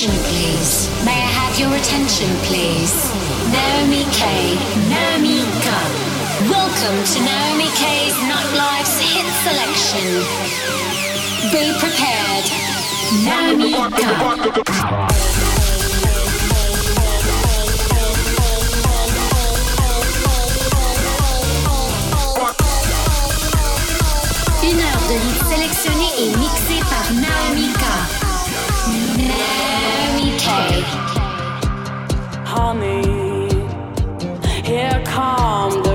attention, please? May I have your attention, please? Naomi K. Naomi Gun. Welcome to Naomi K's Nightlife's hit selection. Be prepared. Naomi K. Une heure de leads sélectionnés et mixés par Naomi K. Honey, here come the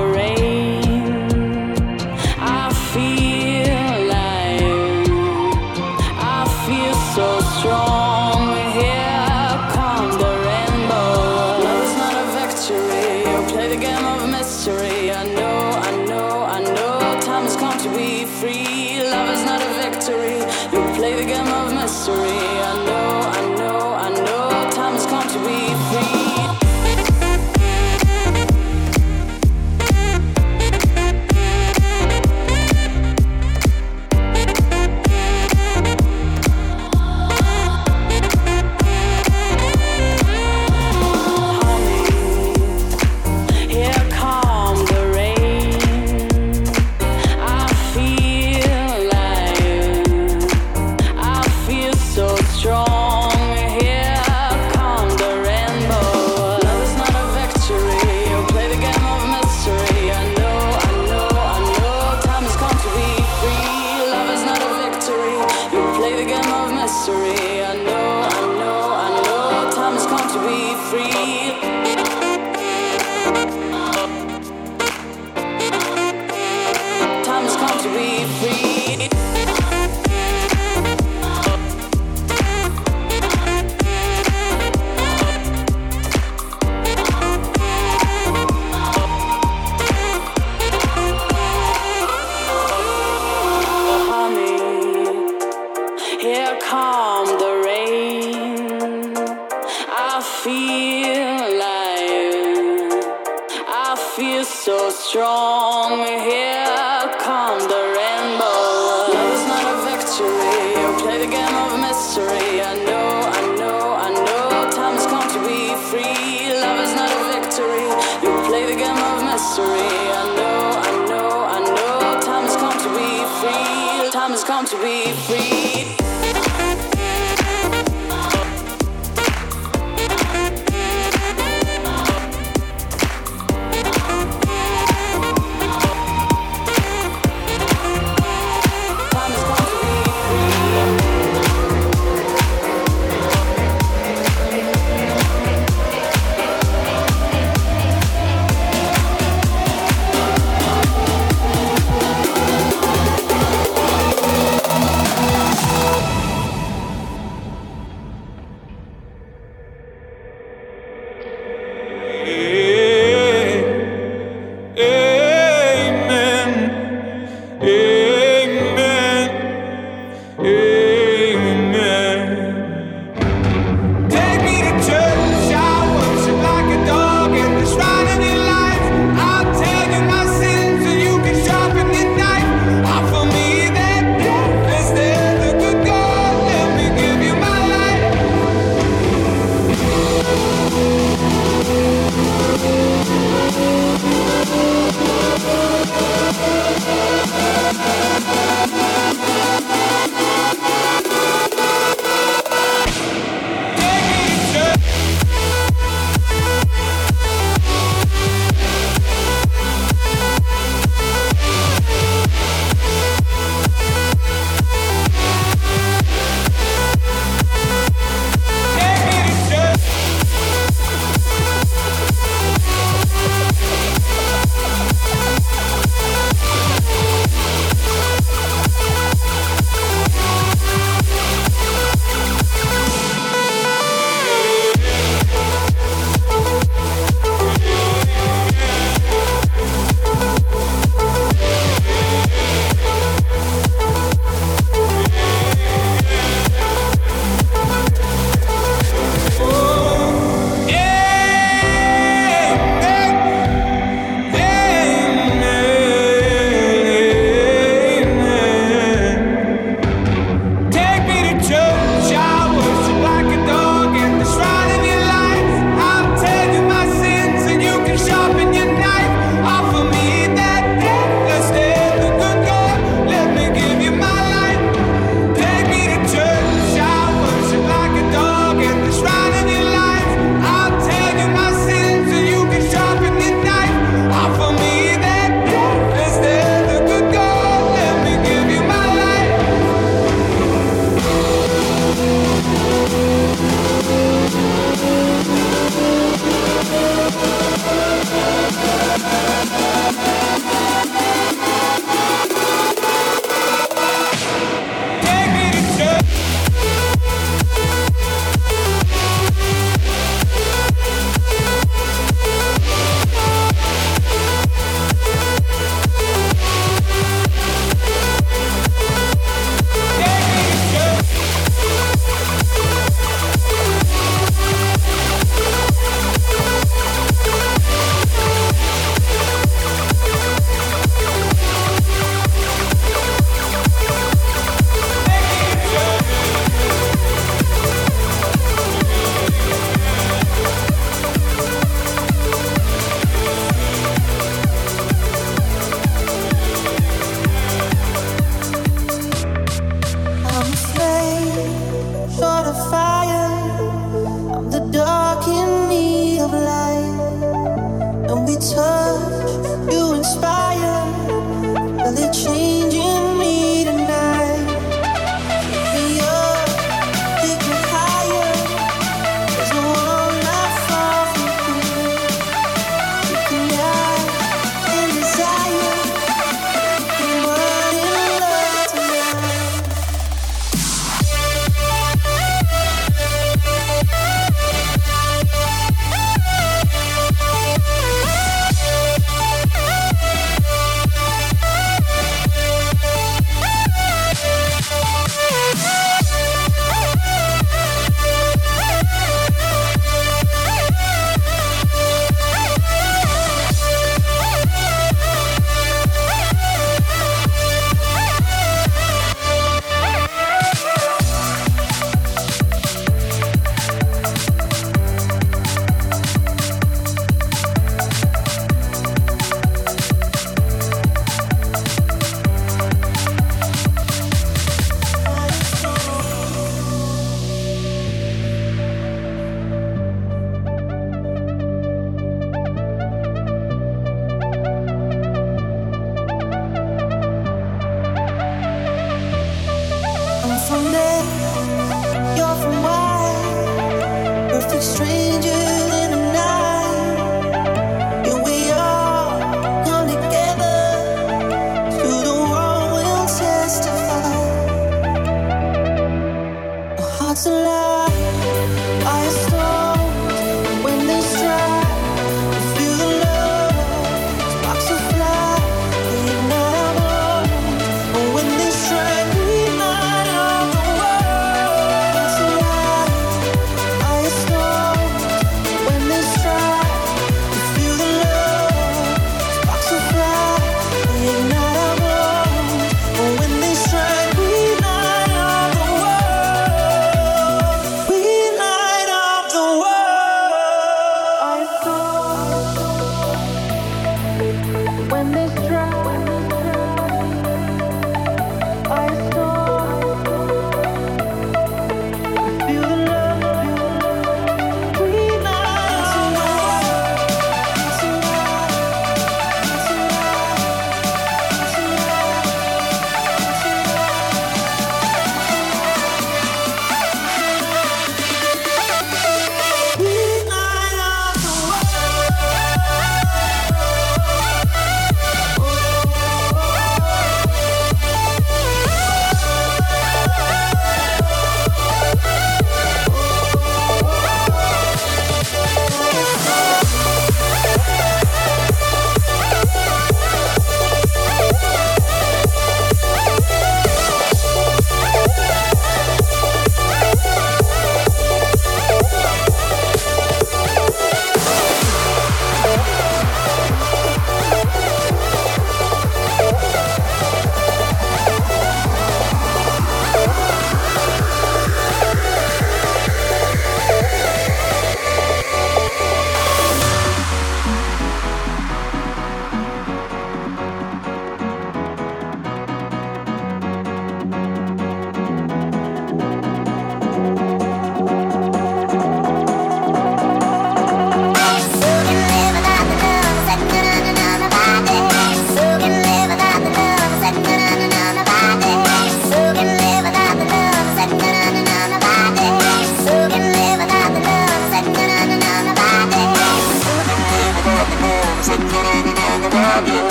Bye.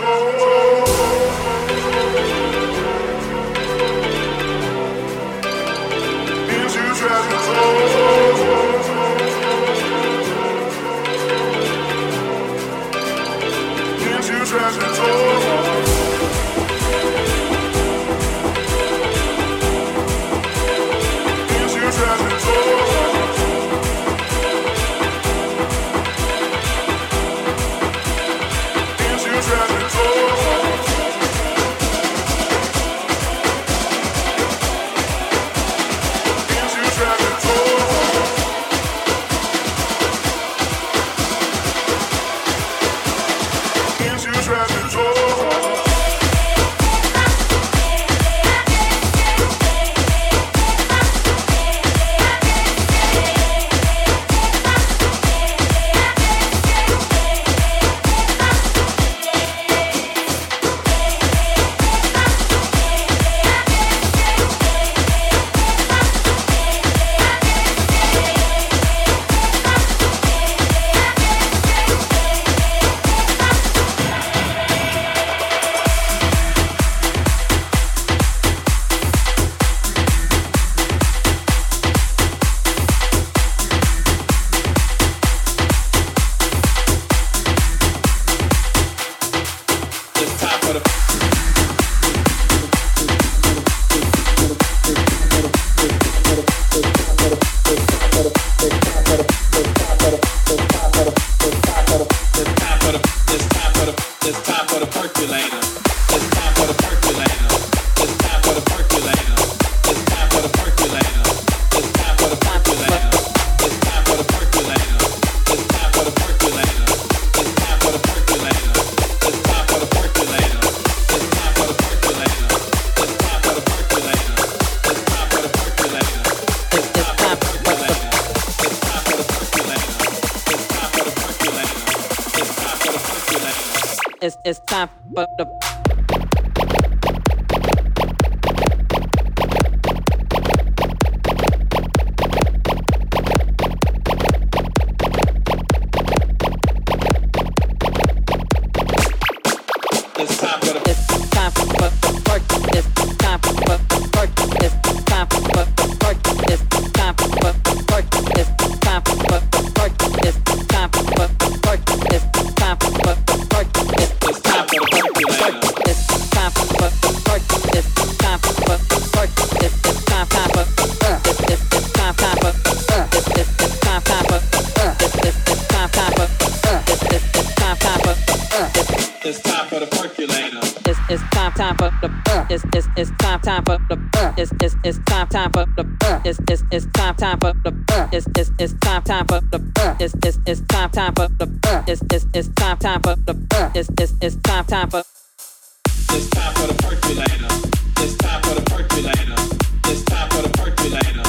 Senhor. time for the it's it's it's time time for the it's it's it's time time for it's time for the percolator. It's time for the percolator. It's time for the percolator.